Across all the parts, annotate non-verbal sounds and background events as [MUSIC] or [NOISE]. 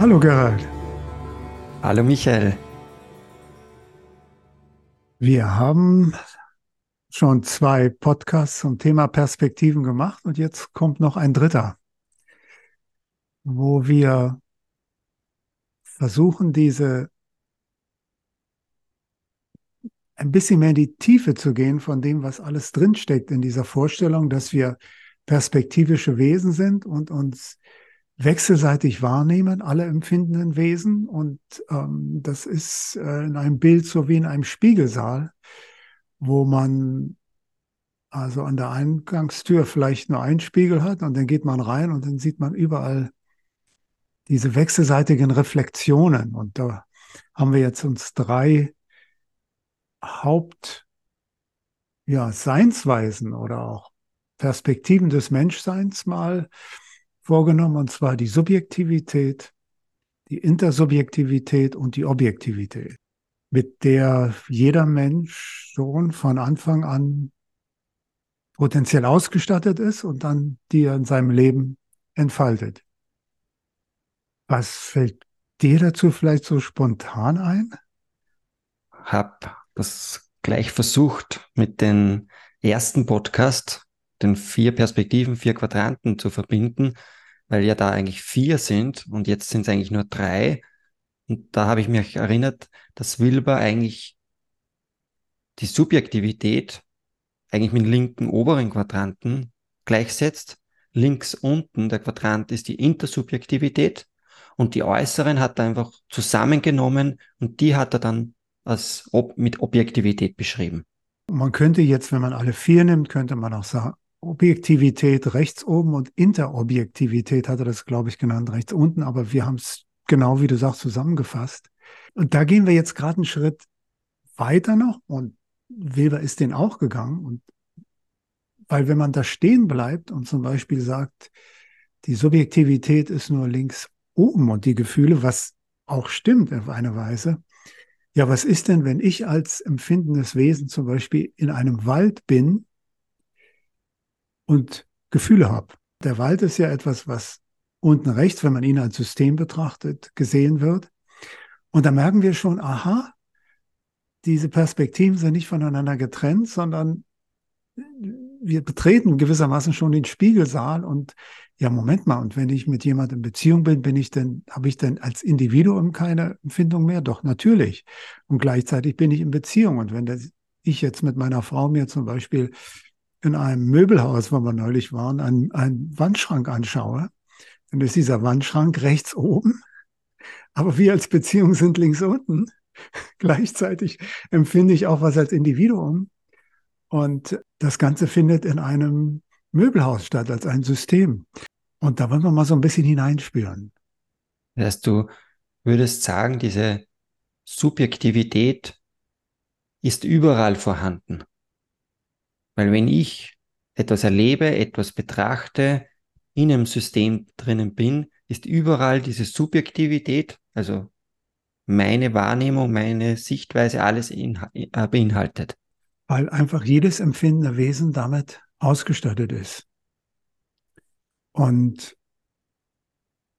Hallo Gerald. Hallo Michael. Wir haben schon zwei Podcasts zum Thema Perspektiven gemacht und jetzt kommt noch ein dritter, wo wir versuchen, diese ein bisschen mehr in die Tiefe zu gehen von dem, was alles drinsteckt in dieser Vorstellung, dass wir perspektivische Wesen sind und uns wechselseitig wahrnehmen, alle empfindenden Wesen. Und ähm, das ist äh, in einem Bild so wie in einem Spiegelsaal, wo man also an der Eingangstür vielleicht nur einen Spiegel hat und dann geht man rein und dann sieht man überall diese wechselseitigen Reflexionen. Und da haben wir jetzt uns drei Haupt ja, Seinsweisen oder auch Perspektiven des Menschseins mal vorgenommen, und zwar die Subjektivität, die Intersubjektivität und die Objektivität, mit der jeder Mensch schon von Anfang an potenziell ausgestattet ist und dann die er in seinem Leben entfaltet. Was fällt dir dazu vielleicht so spontan ein? Hab das gleich versucht mit dem ersten Podcast, den vier Perspektiven, vier Quadranten zu verbinden weil ja da eigentlich vier sind und jetzt sind es eigentlich nur drei. Und da habe ich mich erinnert, dass Wilber eigentlich die Subjektivität eigentlich mit linken oberen Quadranten gleichsetzt. Links unten der Quadrant ist die Intersubjektivität und die äußeren hat er einfach zusammengenommen und die hat er dann als ob, mit Objektivität beschrieben. Man könnte jetzt, wenn man alle vier nimmt, könnte man auch sagen, Objektivität rechts oben und Interobjektivität hat er das, glaube ich, genannt, rechts unten, aber wir haben es genau wie du sagst zusammengefasst. Und da gehen wir jetzt gerade einen Schritt weiter noch und Weber ist den auch gegangen und weil wenn man da stehen bleibt und zum Beispiel sagt, die Subjektivität ist nur links oben und die Gefühle, was auch stimmt auf eine Weise. Ja, was ist denn, wenn ich als empfindendes Wesen zum Beispiel in einem Wald bin und Gefühle habe. Der Wald ist ja etwas, was unten rechts, wenn man ihn als System betrachtet, gesehen wird. Und da merken wir schon, aha, diese Perspektiven sind nicht voneinander getrennt, sondern wir betreten gewissermaßen schon den Spiegelsaal und ja, Moment mal, und wenn ich mit jemandem in Beziehung bin, bin ich denn, habe ich denn als Individuum keine Empfindung mehr? Doch, natürlich. Und gleichzeitig bin ich in Beziehung. Und wenn das, ich jetzt mit meiner Frau mir zum Beispiel in einem Möbelhaus, wo wir neulich waren, einen, einen Wandschrank anschaue, dann ist dieser Wandschrank rechts oben, aber wir als Beziehung sind links unten. [LAUGHS] Gleichzeitig empfinde ich auch was als Individuum. Und das Ganze findet in einem Möbelhaus statt, als ein System. Und da wollen wir mal so ein bisschen hineinspüren. Dass du würdest sagen, diese Subjektivität ist überall vorhanden. Weil wenn ich etwas erlebe, etwas betrachte, in einem System drinnen bin, ist überall diese Subjektivität, also meine Wahrnehmung, meine Sichtweise, alles äh, beinhaltet. Weil einfach jedes empfindende Wesen damit ausgestattet ist. Und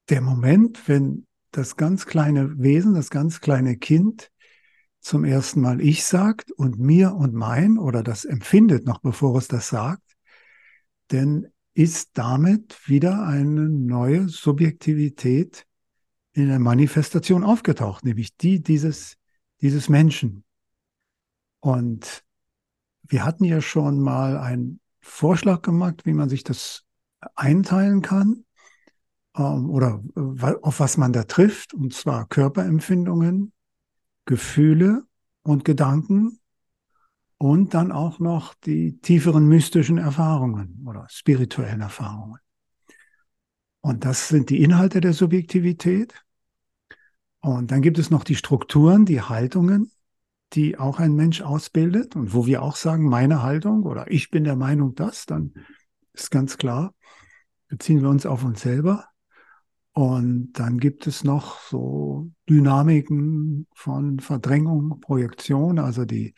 der Moment, wenn das ganz kleine Wesen, das ganz kleine Kind zum ersten Mal ich sagt und mir und mein oder das empfindet noch bevor es das sagt, denn ist damit wieder eine neue Subjektivität in der Manifestation aufgetaucht, nämlich die dieses, dieses Menschen. Und wir hatten ja schon mal einen Vorschlag gemacht, wie man sich das einteilen kann ähm, oder auf was man da trifft, und zwar Körperempfindungen, Gefühle und Gedanken und dann auch noch die tieferen mystischen Erfahrungen oder spirituellen Erfahrungen. Und das sind die Inhalte der Subjektivität. Und dann gibt es noch die Strukturen, die Haltungen, die auch ein Mensch ausbildet und wo wir auch sagen, meine Haltung oder ich bin der Meinung das, dann ist ganz klar, beziehen wir uns auf uns selber. Und dann gibt es noch so Dynamiken von Verdrängung, Projektion, also die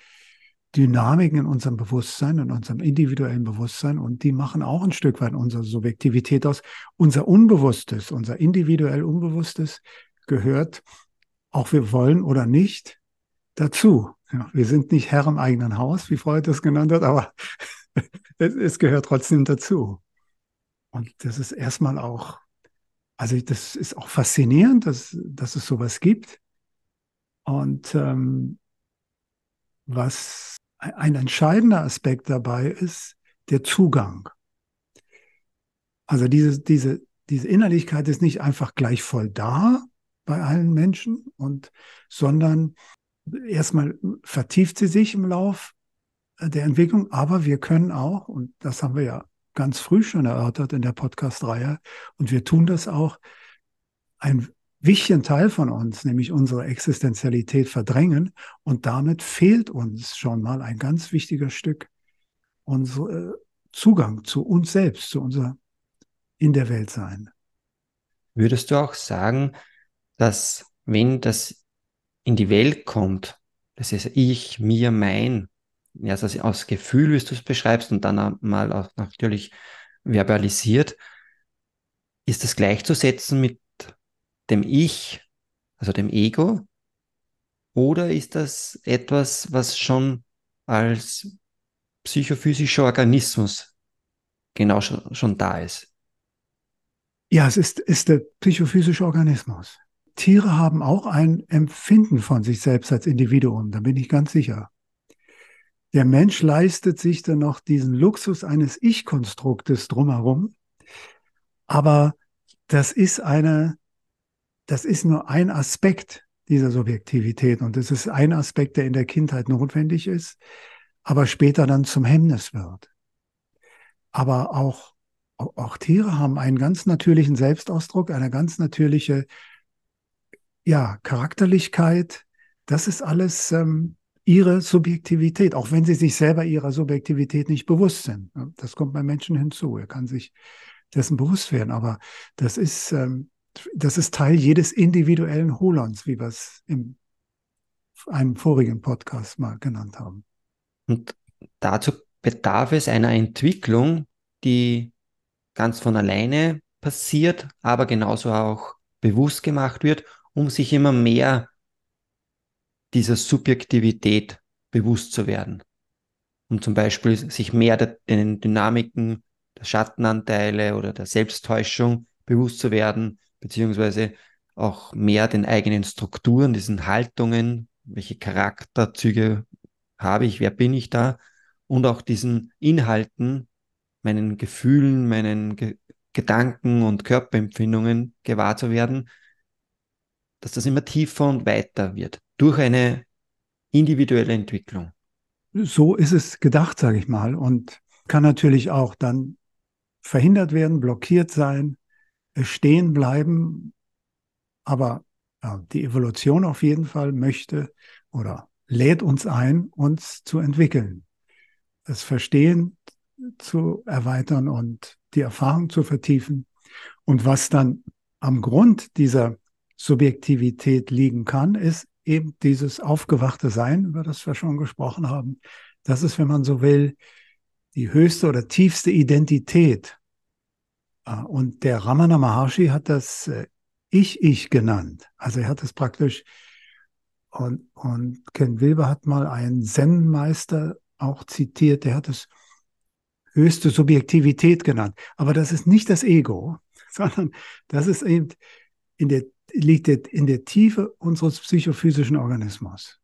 Dynamiken in unserem Bewusstsein, in unserem individuellen Bewusstsein. Und die machen auch ein Stück weit unsere Subjektivität aus. Unser Unbewusstes, unser individuell Unbewusstes gehört, auch wir wollen oder nicht, dazu. Ja, wir sind nicht Herr im eigenen Haus, wie Freud das genannt hat, aber [LAUGHS] es, es gehört trotzdem dazu. Und das ist erstmal auch, also das ist auch faszinierend, dass, dass es sowas gibt. Und ähm, was ein entscheidender Aspekt dabei ist, der Zugang. Also diese, diese, diese Innerlichkeit ist nicht einfach gleich voll da bei allen Menschen und, sondern erstmal vertieft sie sich im Lauf der Entwicklung, aber wir können auch, und das haben wir ja ganz früh schon erörtert in der Podcast-Reihe, und wir tun das auch, ein wichtigen Teil von uns, nämlich unsere Existenzialität, verdrängen. Und damit fehlt uns schon mal ein ganz wichtiger Stück unser äh, Zugang zu uns selbst, zu unser in der Welt sein. Würdest du auch sagen, dass wenn das in die Welt kommt, das ist ich, mir, mein, ja, also aus Gefühl, wie du es beschreibst, und dann mal auch natürlich verbalisiert, ist das gleichzusetzen mit dem Ich, also dem Ego? Oder ist das etwas, was schon als psychophysischer Organismus genau schon, schon da ist? Ja, es ist, ist der psychophysische Organismus. Tiere haben auch ein Empfinden von sich selbst als Individuum, da bin ich ganz sicher. Der Mensch leistet sich dann noch diesen Luxus eines Ich-Konstruktes drumherum. Aber das ist eine, das ist nur ein Aspekt dieser Subjektivität. Und es ist ein Aspekt, der in der Kindheit notwendig ist, aber später dann zum Hemmnis wird. Aber auch, auch Tiere haben einen ganz natürlichen Selbstausdruck, eine ganz natürliche ja, Charakterlichkeit. Das ist alles ähm, ihre Subjektivität, auch wenn sie sich selber ihrer Subjektivität nicht bewusst sind. Das kommt beim Menschen hinzu. Er kann sich dessen bewusst werden, aber das ist, ähm, das ist Teil jedes individuellen Holons, wie wir es in einem vorigen Podcast mal genannt haben. Und dazu bedarf es einer Entwicklung, die ganz von alleine passiert, aber genauso auch bewusst gemacht wird, um sich immer mehr dieser Subjektivität bewusst zu werden. Um zum Beispiel sich mehr den Dynamiken der Schattenanteile oder der Selbsttäuschung bewusst zu werden, beziehungsweise auch mehr den eigenen Strukturen, diesen Haltungen, welche Charakterzüge habe ich, wer bin ich da und auch diesen Inhalten, meinen Gefühlen, meinen Ge Gedanken und Körperempfindungen gewahr zu werden, dass das immer tiefer und weiter wird durch eine individuelle Entwicklung. So ist es gedacht, sage ich mal, und kann natürlich auch dann verhindert werden, blockiert sein, stehen bleiben. Aber ja, die Evolution auf jeden Fall möchte oder lädt uns ein, uns zu entwickeln, das Verstehen zu erweitern und die Erfahrung zu vertiefen. Und was dann am Grund dieser Subjektivität liegen kann, ist eben dieses aufgewachte Sein, über das wir schon gesprochen haben. Das ist, wenn man so will, die höchste oder tiefste Identität. Äh, und der Ramana Maharshi hat das äh, Ich-Ich genannt. Also er hat es praktisch, und, und Ken Wilber hat mal einen Zen-Meister auch zitiert, der hat es höchste Subjektivität genannt. Aber das ist nicht das Ego, [LAUGHS] sondern das ist eben in der liegt in der Tiefe unseres psychophysischen Organismus.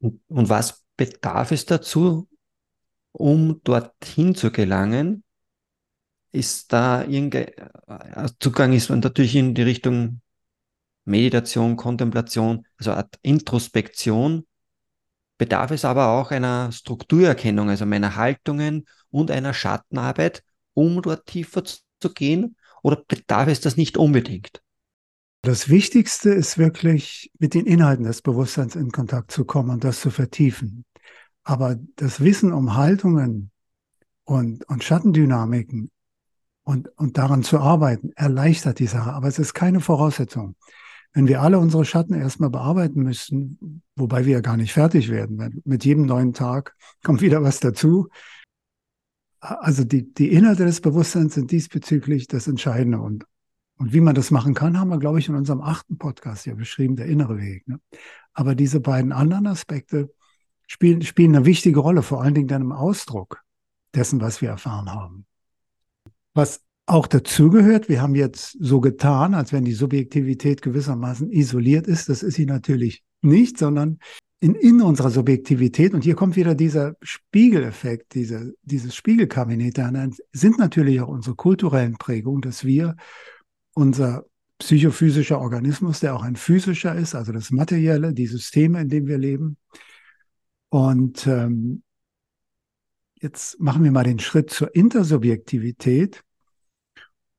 Und was bedarf es dazu, um dorthin zu gelangen? Ist da irgendein äh, Zugang ist natürlich in die Richtung Meditation, Kontemplation, also Art Introspektion. Bedarf es aber auch einer Strukturerkennung, also meiner Haltungen und einer Schattenarbeit, um dort tiefer zu gehen? Oder bedarf es das nicht unbedingt? Das Wichtigste ist wirklich, mit den Inhalten des Bewusstseins in Kontakt zu kommen und das zu vertiefen. Aber das Wissen um Haltungen und, und Schattendynamiken und, und daran zu arbeiten, erleichtert die Sache. Aber es ist keine Voraussetzung. Wenn wir alle unsere Schatten erstmal bearbeiten müssten, wobei wir ja gar nicht fertig werden, mit jedem neuen Tag [LAUGHS] kommt wieder was dazu, also die, die Inhalte des Bewusstseins sind diesbezüglich das Entscheidende und, Und wie man das machen kann, haben wir, glaube ich, in unserem achten Podcast ja beschrieben, der innere Weg. Ne? Aber diese beiden anderen Aspekte spielen, spielen eine wichtige Rolle, vor allen Dingen dann im Ausdruck dessen, was wir erfahren haben. Was auch dazugehört, wir haben jetzt so getan, als wenn die Subjektivität gewissermaßen isoliert ist. Das ist sie natürlich nicht, sondern in, in unserer Subjektivität, und hier kommt wieder dieser Spiegeleffekt, diese, dieses Spiegelkabinett, dann sind natürlich auch unsere kulturellen Prägungen, dass wir unser psychophysischer Organismus, der auch ein physischer ist, also das Materielle, die Systeme, in denen wir leben. Und ähm, jetzt machen wir mal den Schritt zur Intersubjektivität.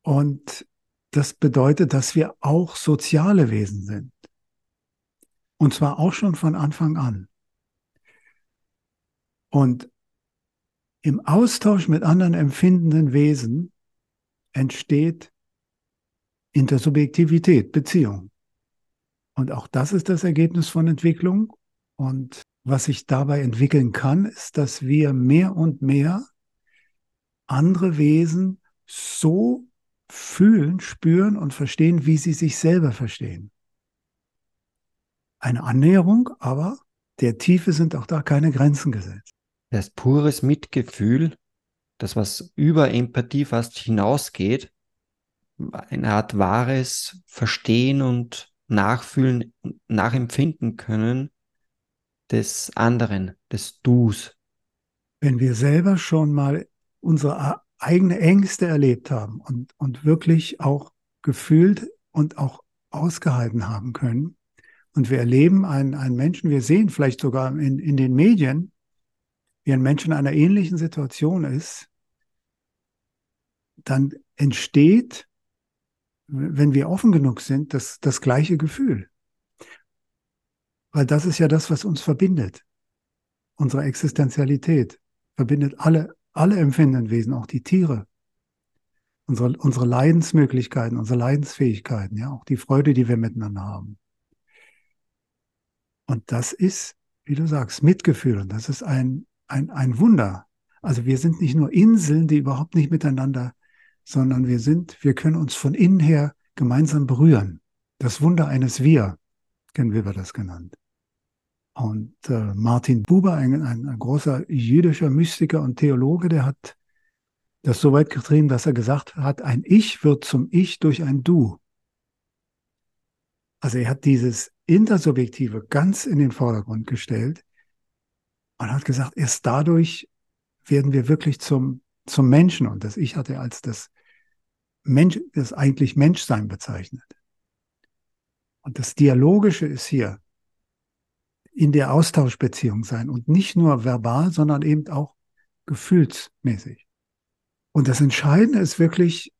Und das bedeutet, dass wir auch soziale Wesen sind. Und zwar auch schon von Anfang an. Und im Austausch mit anderen empfindenden Wesen entsteht Intersubjektivität, Beziehung. Und auch das ist das Ergebnis von Entwicklung. Und was sich dabei entwickeln kann, ist, dass wir mehr und mehr andere Wesen so fühlen, spüren und verstehen, wie sie sich selber verstehen eine Annäherung, aber der Tiefe sind auch da keine Grenzen gesetzt. Das pures Mitgefühl, das was über Empathie fast hinausgeht, eine Art wahres Verstehen und Nachfühlen, Nachempfinden können des anderen, des Dus. Wenn wir selber schon mal unsere eigene Ängste erlebt haben und, und wirklich auch gefühlt und auch ausgehalten haben können, und wir erleben einen, einen Menschen, wir sehen vielleicht sogar in, in den Medien, wie ein Mensch in einer ähnlichen Situation ist, dann entsteht, wenn wir offen genug sind, das, das gleiche Gefühl. Weil das ist ja das, was uns verbindet. Unsere Existenzialität verbindet alle, alle empfindenden Wesen, auch die Tiere. Unsere, unsere Leidensmöglichkeiten, unsere Leidensfähigkeiten, ja, auch die Freude, die wir miteinander haben. Und das ist, wie du sagst, Mitgefühl. Und das ist ein, ein, ein Wunder. Also wir sind nicht nur Inseln, die überhaupt nicht miteinander, sondern wir sind, wir können uns von innen her gemeinsam berühren. Das Wunder eines Wir, kennen wir das genannt. Und äh, Martin Buber, ein, ein, ein großer jüdischer Mystiker und Theologe, der hat das so weit getrieben, dass er gesagt hat, ein Ich wird zum Ich durch ein Du. Also er hat dieses Intersubjektive ganz in den Vordergrund gestellt und hat gesagt, erst dadurch werden wir wirklich zum, zum Menschen. Und das Ich hatte als das Mensch, das eigentlich Menschsein bezeichnet. Und das Dialogische ist hier in der Austauschbeziehung sein und nicht nur verbal, sondern eben auch gefühlsmäßig. Und das Entscheidende ist wirklich,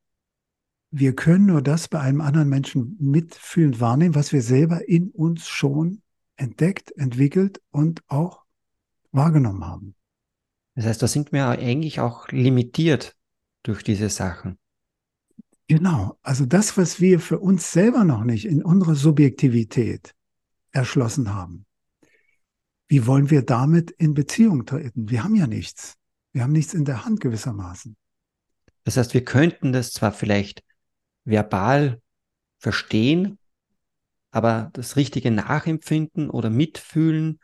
wir können nur das bei einem anderen Menschen mitfühlend wahrnehmen, was wir selber in uns schon entdeckt, entwickelt und auch wahrgenommen haben. Das heißt, da sind wir eigentlich auch limitiert durch diese Sachen. Genau, also das, was wir für uns selber noch nicht in unserer Subjektivität erschlossen haben, wie wollen wir damit in Beziehung treten? Wir haben ja nichts. Wir haben nichts in der Hand gewissermaßen. Das heißt, wir könnten das zwar vielleicht verbal verstehen, aber das richtige Nachempfinden oder Mitfühlen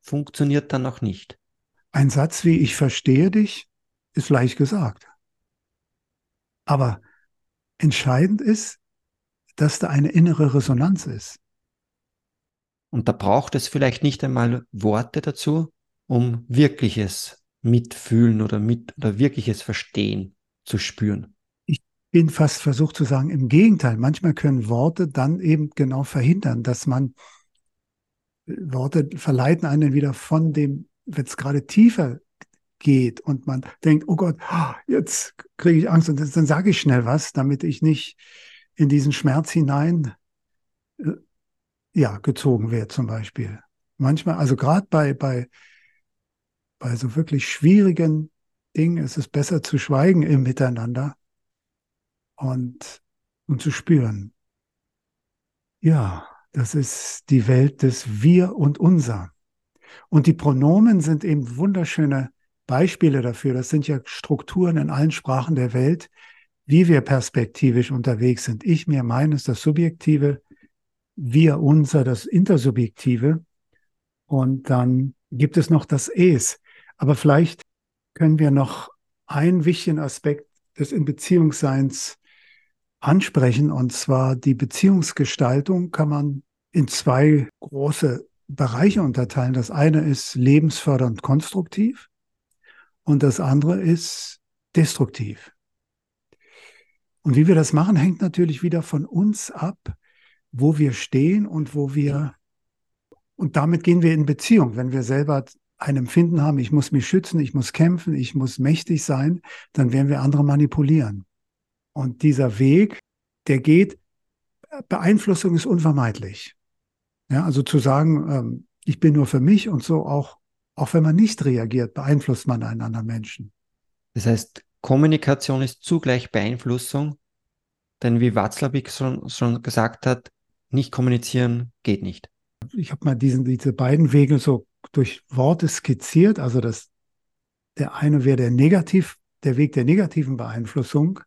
funktioniert dann noch nicht. Ein Satz wie ich verstehe dich ist leicht gesagt. Aber entscheidend ist, dass da eine innere Resonanz ist. Und da braucht es vielleicht nicht einmal Worte dazu, um wirkliches Mitfühlen oder mit oder wirkliches Verstehen zu spüren bin fast versucht zu sagen, im Gegenteil, manchmal können Worte dann eben genau verhindern, dass man äh, Worte verleiten einen wieder von dem, wenn es gerade tiefer geht und man denkt, oh Gott, jetzt kriege ich Angst und dann sage ich schnell was, damit ich nicht in diesen Schmerz hinein äh, ja, gezogen werde zum Beispiel. Manchmal, also gerade bei, bei, bei so wirklich schwierigen Dingen ist es besser zu schweigen im Miteinander, und, und zu spüren. Ja, das ist die Welt des Wir und Unser. Und die Pronomen sind eben wunderschöne Beispiele dafür. Das sind ja Strukturen in allen Sprachen der Welt, wie wir perspektivisch unterwegs sind. Ich, mir, meines, das Subjektive, wir, unser, das Intersubjektive. Und dann gibt es noch das Es. Aber vielleicht können wir noch einen wichtigen Aspekt des In-Beziehungsseins ansprechen. Und zwar die Beziehungsgestaltung kann man in zwei große Bereiche unterteilen. Das eine ist lebensfördernd konstruktiv und das andere ist destruktiv. Und wie wir das machen, hängt natürlich wieder von uns ab, wo wir stehen und wo wir, und damit gehen wir in Beziehung. Wenn wir selber ein Empfinden haben, ich muss mich schützen, ich muss kämpfen, ich muss mächtig sein, dann werden wir andere manipulieren. Und dieser Weg, der geht, Beeinflussung ist unvermeidlich. Ja, also zu sagen, ähm, ich bin nur für mich und so auch, auch wenn man nicht reagiert, beeinflusst man einen anderen Menschen. Das heißt, Kommunikation ist zugleich Beeinflussung, denn wie Watzlawick schon, schon gesagt hat, nicht kommunizieren geht nicht. Ich habe mal diesen, diese beiden Wege so durch Worte skizziert. Also das, der eine wäre der Negativ, der Weg der negativen Beeinflussung.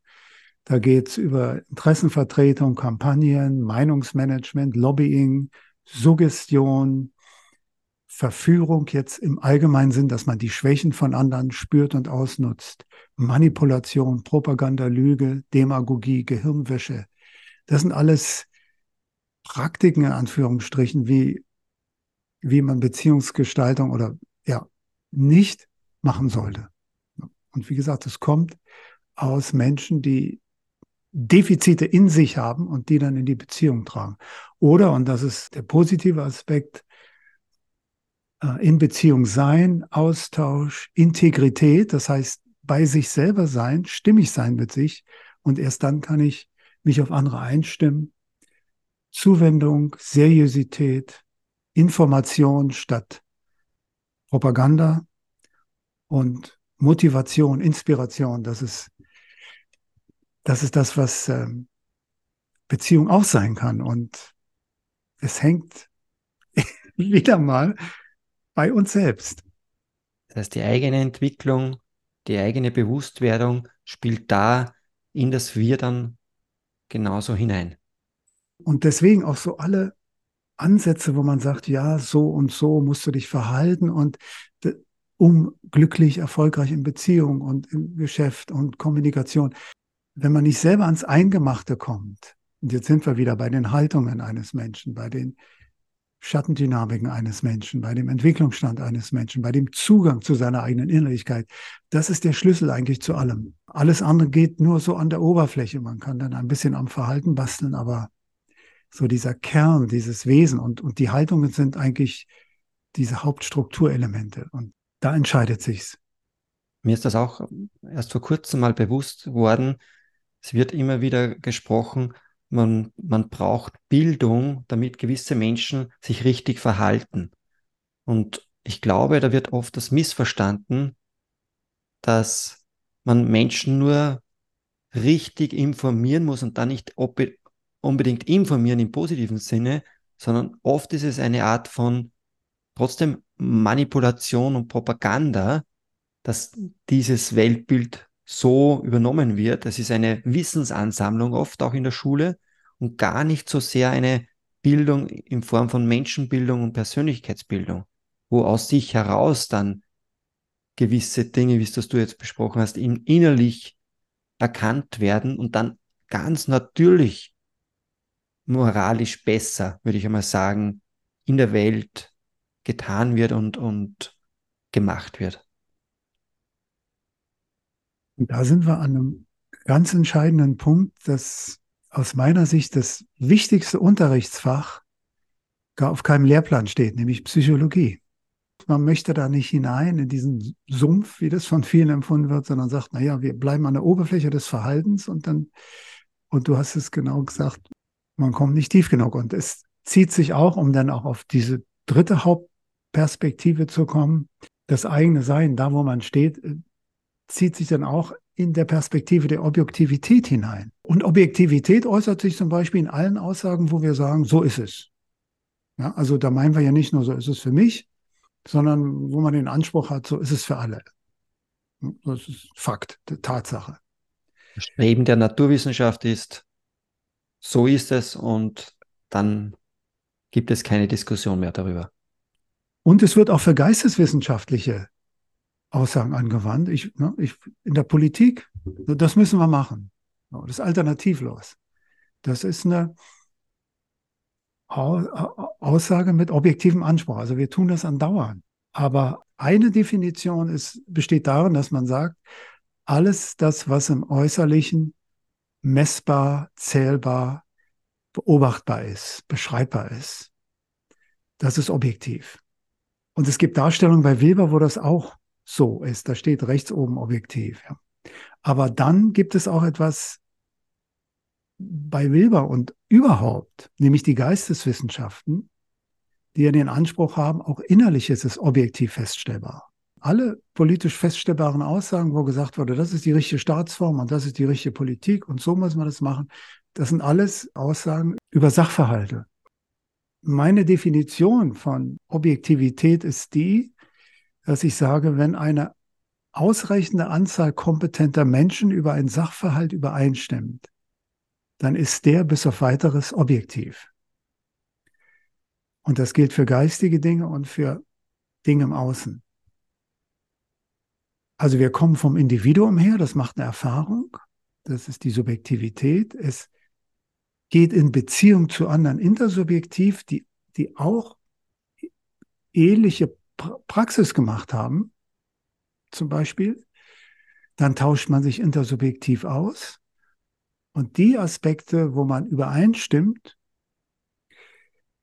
Da geht es über Interessenvertretung, Kampagnen, Meinungsmanagement, Lobbying, Suggestion, Verführung jetzt im allgemeinen Sinn, dass man die Schwächen von anderen spürt und ausnutzt, Manipulation, Propaganda, Lüge, Demagogie, Gehirnwäsche. Das sind alles Praktiken in Anführungsstrichen, wie, wie man Beziehungsgestaltung oder ja, nicht machen sollte. Und wie gesagt, es kommt aus Menschen, die Defizite in sich haben und die dann in die Beziehung tragen. Oder, und das ist der positive Aspekt, äh, in Beziehung sein, Austausch, Integrität, das heißt bei sich selber sein, stimmig sein mit sich und erst dann kann ich mich auf andere einstimmen. Zuwendung, Seriosität, Information statt Propaganda und Motivation, Inspiration, das ist das ist das, was ähm, Beziehung auch sein kann. Und es hängt [LAUGHS] wieder mal bei uns selbst. Das heißt, die eigene Entwicklung, die eigene Bewusstwerdung spielt da in das Wir dann genauso hinein. Und deswegen auch so alle Ansätze, wo man sagt, ja, so und so musst du dich verhalten und um glücklich, erfolgreich in Beziehung und im Geschäft und Kommunikation wenn man nicht selber ans Eingemachte kommt, und jetzt sind wir wieder bei den Haltungen eines Menschen, bei den Schattendynamiken eines Menschen, bei dem Entwicklungsstand eines Menschen, bei dem Zugang zu seiner eigenen Innerlichkeit. Das ist der Schlüssel eigentlich zu allem. Alles andere geht nur so an der Oberfläche. Man kann dann ein bisschen am Verhalten basteln, aber so dieser Kern, dieses Wesen und, und die Haltungen sind eigentlich diese Hauptstrukturelemente. Und da entscheidet sich's. Mir ist das auch erst vor kurzem mal bewusst worden, es wird immer wieder gesprochen, man, man braucht Bildung, damit gewisse Menschen sich richtig verhalten. Und ich glaube, da wird oft das missverstanden, dass man Menschen nur richtig informieren muss und dann nicht unbedingt informieren im positiven Sinne, sondern oft ist es eine Art von trotzdem Manipulation und Propaganda, dass dieses Weltbild so übernommen wird. Es ist eine Wissensansammlung oft auch in der Schule und gar nicht so sehr eine Bildung in Form von Menschenbildung und Persönlichkeitsbildung, wo aus sich heraus dann gewisse Dinge, wie es das du jetzt besprochen hast, innerlich erkannt werden und dann ganz natürlich moralisch besser, würde ich einmal sagen, in der Welt getan wird und, und gemacht wird. Und da sind wir an einem ganz entscheidenden Punkt, dass aus meiner Sicht das wichtigste Unterrichtsfach gar auf keinem Lehrplan steht, nämlich Psychologie. Man möchte da nicht hinein in diesen Sumpf, wie das von vielen empfunden wird, sondern sagt, naja, wir bleiben an der Oberfläche des Verhaltens und dann, und du hast es genau gesagt, man kommt nicht tief genug. Und es zieht sich auch, um dann auch auf diese dritte Hauptperspektive zu kommen, das eigene Sein, da wo man steht, zieht sich dann auch in der Perspektive der Objektivität hinein. Und Objektivität äußert sich zum Beispiel in allen Aussagen, wo wir sagen, so ist es. Ja, also da meinen wir ja nicht nur, so ist es für mich, sondern wo man den Anspruch hat, so ist es für alle. Das ist Fakt, Tatsache. Streben der Naturwissenschaft ist, so ist es und dann gibt es keine Diskussion mehr darüber. Und es wird auch für geisteswissenschaftliche Aussagen angewandt. Ich, ne, ich, in der Politik, das müssen wir machen. Das ist alternativlos. Das ist eine Aussage mit objektivem Anspruch. Also wir tun das andauernd. Aber eine Definition ist, besteht darin, dass man sagt, alles das, was im Äußerlichen messbar, zählbar, beobachtbar ist, beschreibbar ist, das ist objektiv. Und es gibt Darstellungen bei Weber, wo das auch so ist. Da steht rechts oben objektiv. Ja. Aber dann gibt es auch etwas bei Weber und überhaupt, nämlich die Geisteswissenschaften, die ja den Anspruch haben, auch innerliches ist objektiv feststellbar. Alle politisch feststellbaren Aussagen, wo gesagt wurde, das ist die richtige Staatsform und das ist die richtige Politik und so muss man das machen, das sind alles Aussagen über Sachverhalte. Meine Definition von Objektivität ist die, dass ich sage, wenn eine ausreichende Anzahl kompetenter Menschen über einen Sachverhalt übereinstimmt, dann ist der bis auf weiteres objektiv. Und das gilt für geistige Dinge und für Dinge im Außen. Also wir kommen vom Individuum her, das macht eine Erfahrung, das ist die Subjektivität. Es geht in Beziehung zu anderen intersubjektiv, die, die auch ähnliche Praxis gemacht haben, zum Beispiel. Dann tauscht man sich intersubjektiv aus. Und die Aspekte, wo man übereinstimmt,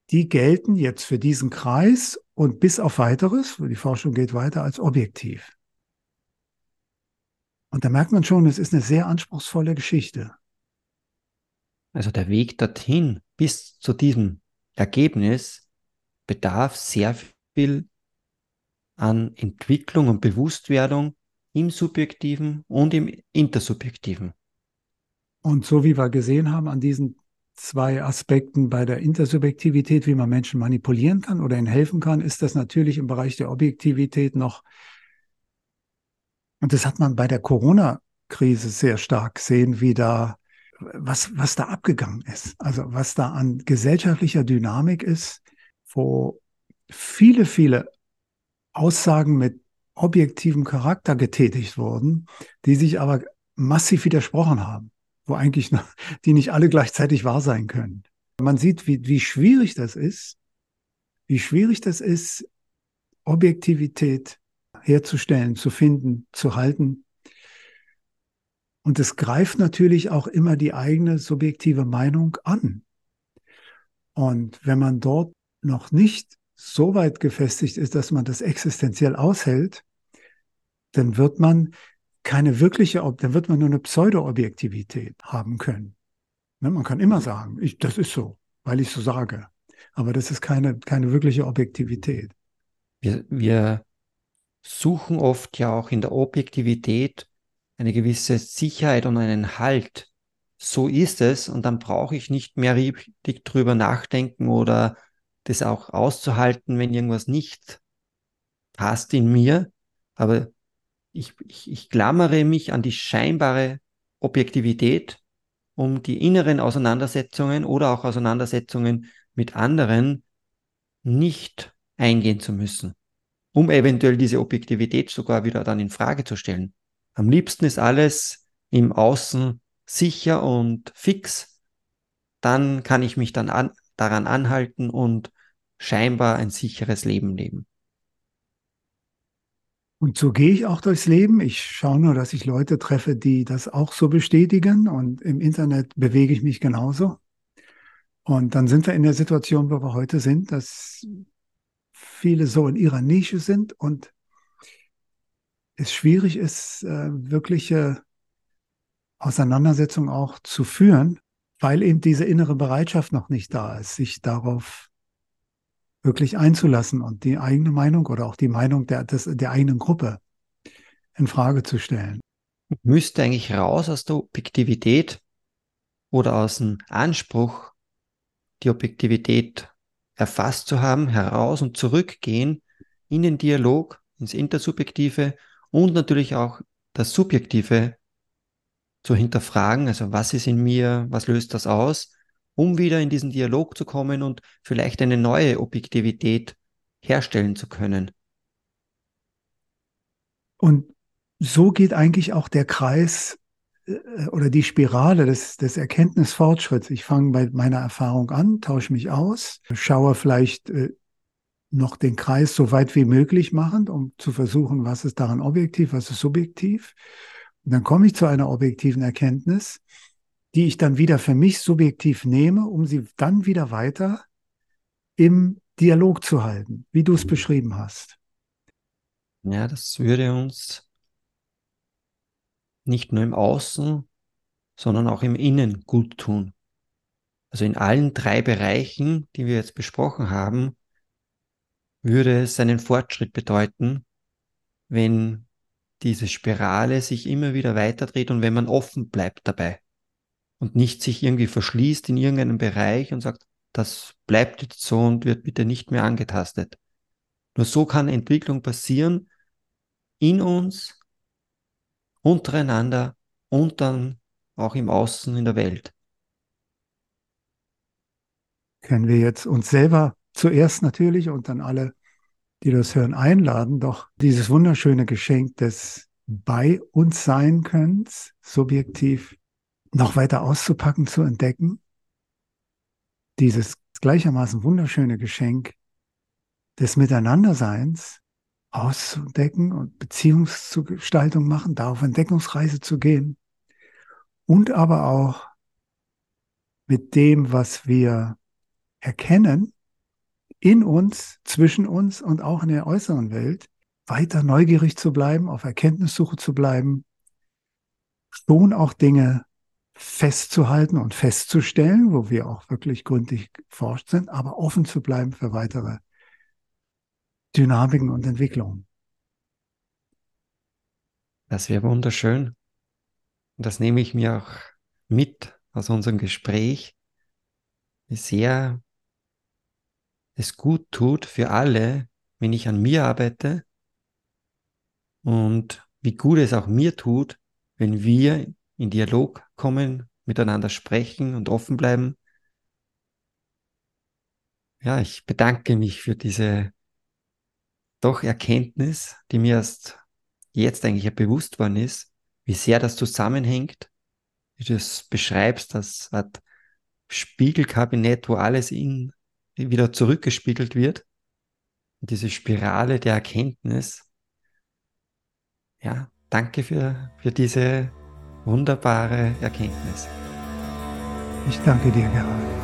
die gelten jetzt für diesen Kreis und bis auf weiteres, die Forschung geht weiter, als objektiv. Und da merkt man schon, es ist eine sehr anspruchsvolle Geschichte. Also der Weg dorthin bis zu diesem Ergebnis bedarf sehr viel an Entwicklung und Bewusstwerdung im Subjektiven und im Intersubjektiven. Und so wie wir gesehen haben an diesen zwei Aspekten bei der Intersubjektivität, wie man Menschen manipulieren kann oder ihnen helfen kann, ist das natürlich im Bereich der Objektivität noch, und das hat man bei der Corona-Krise sehr stark gesehen, wie da, was, was da abgegangen ist. Also was da an gesellschaftlicher Dynamik ist, wo viele, viele Aussagen mit objektivem Charakter getätigt wurden, die sich aber massiv widersprochen haben wo eigentlich noch, [LAUGHS] die nicht alle gleichzeitig wahr sein können. Man sieht, wie, wie schwierig das ist, wie schwierig das ist, Objektivität herzustellen, zu finden, zu halten. Und es greift natürlich auch immer die eigene subjektive Meinung an. Und wenn man dort noch nicht so weit gefestigt ist, dass man das existenziell aushält, dann wird man keine wirkliche, dann wird man nur eine Pseudo-Objektivität haben können. Ne, man kann immer sagen, ich, das ist so, weil ich so sage. Aber das ist keine, keine wirkliche Objektivität. Wir, wir suchen oft ja auch in der Objektivität eine gewisse Sicherheit und einen Halt. So ist es und dann brauche ich nicht mehr richtig drüber nachdenken oder das auch auszuhalten, wenn irgendwas nicht passt in mir. Aber ich, ich, ich klammere mich an die scheinbare Objektivität, um die inneren Auseinandersetzungen oder auch Auseinandersetzungen mit anderen nicht eingehen zu müssen, um eventuell diese Objektivität sogar wieder dann in Frage zu stellen. Am liebsten ist alles im Außen sicher und fix. Dann kann ich mich dann an, daran anhalten und scheinbar ein sicheres Leben leben. Und so gehe ich auch durchs Leben. Ich schaue nur, dass ich Leute treffe, die das auch so bestätigen. Und im Internet bewege ich mich genauso. Und dann sind wir in der Situation, wo wir heute sind, dass viele so in ihrer Nische sind und es schwierig ist, äh, wirkliche Auseinandersetzungen auch zu führen, weil eben diese innere Bereitschaft noch nicht da ist, sich darauf wirklich einzulassen und die eigene Meinung oder auch die Meinung der, des, der eigenen Gruppe in Frage zu stellen. Müsste eigentlich raus aus der Objektivität oder aus dem Anspruch, die Objektivität erfasst zu haben, heraus und zurückgehen in den Dialog, ins Intersubjektive und natürlich auch das Subjektive zu hinterfragen, also was ist in mir, was löst das aus, um wieder in diesen Dialog zu kommen und vielleicht eine neue Objektivität herstellen zu können. Und so geht eigentlich auch der Kreis äh, oder die Spirale des, des Erkenntnisfortschritts. Ich fange bei meiner Erfahrung an, tausche mich aus, schaue vielleicht äh, noch den Kreis so weit wie möglich machen, um zu versuchen, was ist daran objektiv, was ist subjektiv. Und dann komme ich zu einer objektiven Erkenntnis, die ich dann wieder für mich subjektiv nehme, um sie dann wieder weiter im Dialog zu halten, wie du es mhm. beschrieben hast. Ja, das würde uns nicht nur im Außen, sondern auch im Innen gut tun. Also in allen drei Bereichen, die wir jetzt besprochen haben, würde es einen Fortschritt bedeuten, wenn diese Spirale sich immer wieder weiterdreht und wenn man offen bleibt dabei und nicht sich irgendwie verschließt in irgendeinem Bereich und sagt, das bleibt jetzt so und wird bitte nicht mehr angetastet. Nur so kann Entwicklung passieren in uns, untereinander und dann auch im Außen in der Welt. Können wir jetzt uns selber zuerst natürlich und dann alle, die das hören, einladen, doch dieses wunderschöne Geschenk des bei uns sein Könnens, subjektiv noch weiter auszupacken, zu entdecken. Dieses gleichermaßen wunderschöne Geschenk des Miteinanderseins auszudecken und Beziehungsgestaltung machen, da auf Entdeckungsreise zu gehen und aber auch mit dem, was wir erkennen, in uns, zwischen uns und auch in der äußeren Welt, weiter neugierig zu bleiben, auf Erkenntnissuche zu bleiben, schon auch Dinge festzuhalten und festzustellen, wo wir auch wirklich gründlich forscht sind, aber offen zu bleiben für weitere Dynamiken und Entwicklungen. Das wäre wunderschön. Und das nehme ich mir auch mit aus unserem Gespräch, wie sehr es gut tut für alle, wenn ich an mir arbeite und wie gut es auch mir tut, wenn wir in Dialog kommen, miteinander sprechen und offen bleiben. Ja, ich bedanke mich für diese doch Erkenntnis, die mir erst jetzt eigentlich bewusst worden ist, wie sehr das zusammenhängt, wie du es beschreibst, das Art Spiegelkabinett, wo alles in, wieder zurückgespiegelt wird. Und diese Spirale der Erkenntnis. Ja, danke für, für diese wunderbare Erkenntnis. Ich danke dir, Gerald.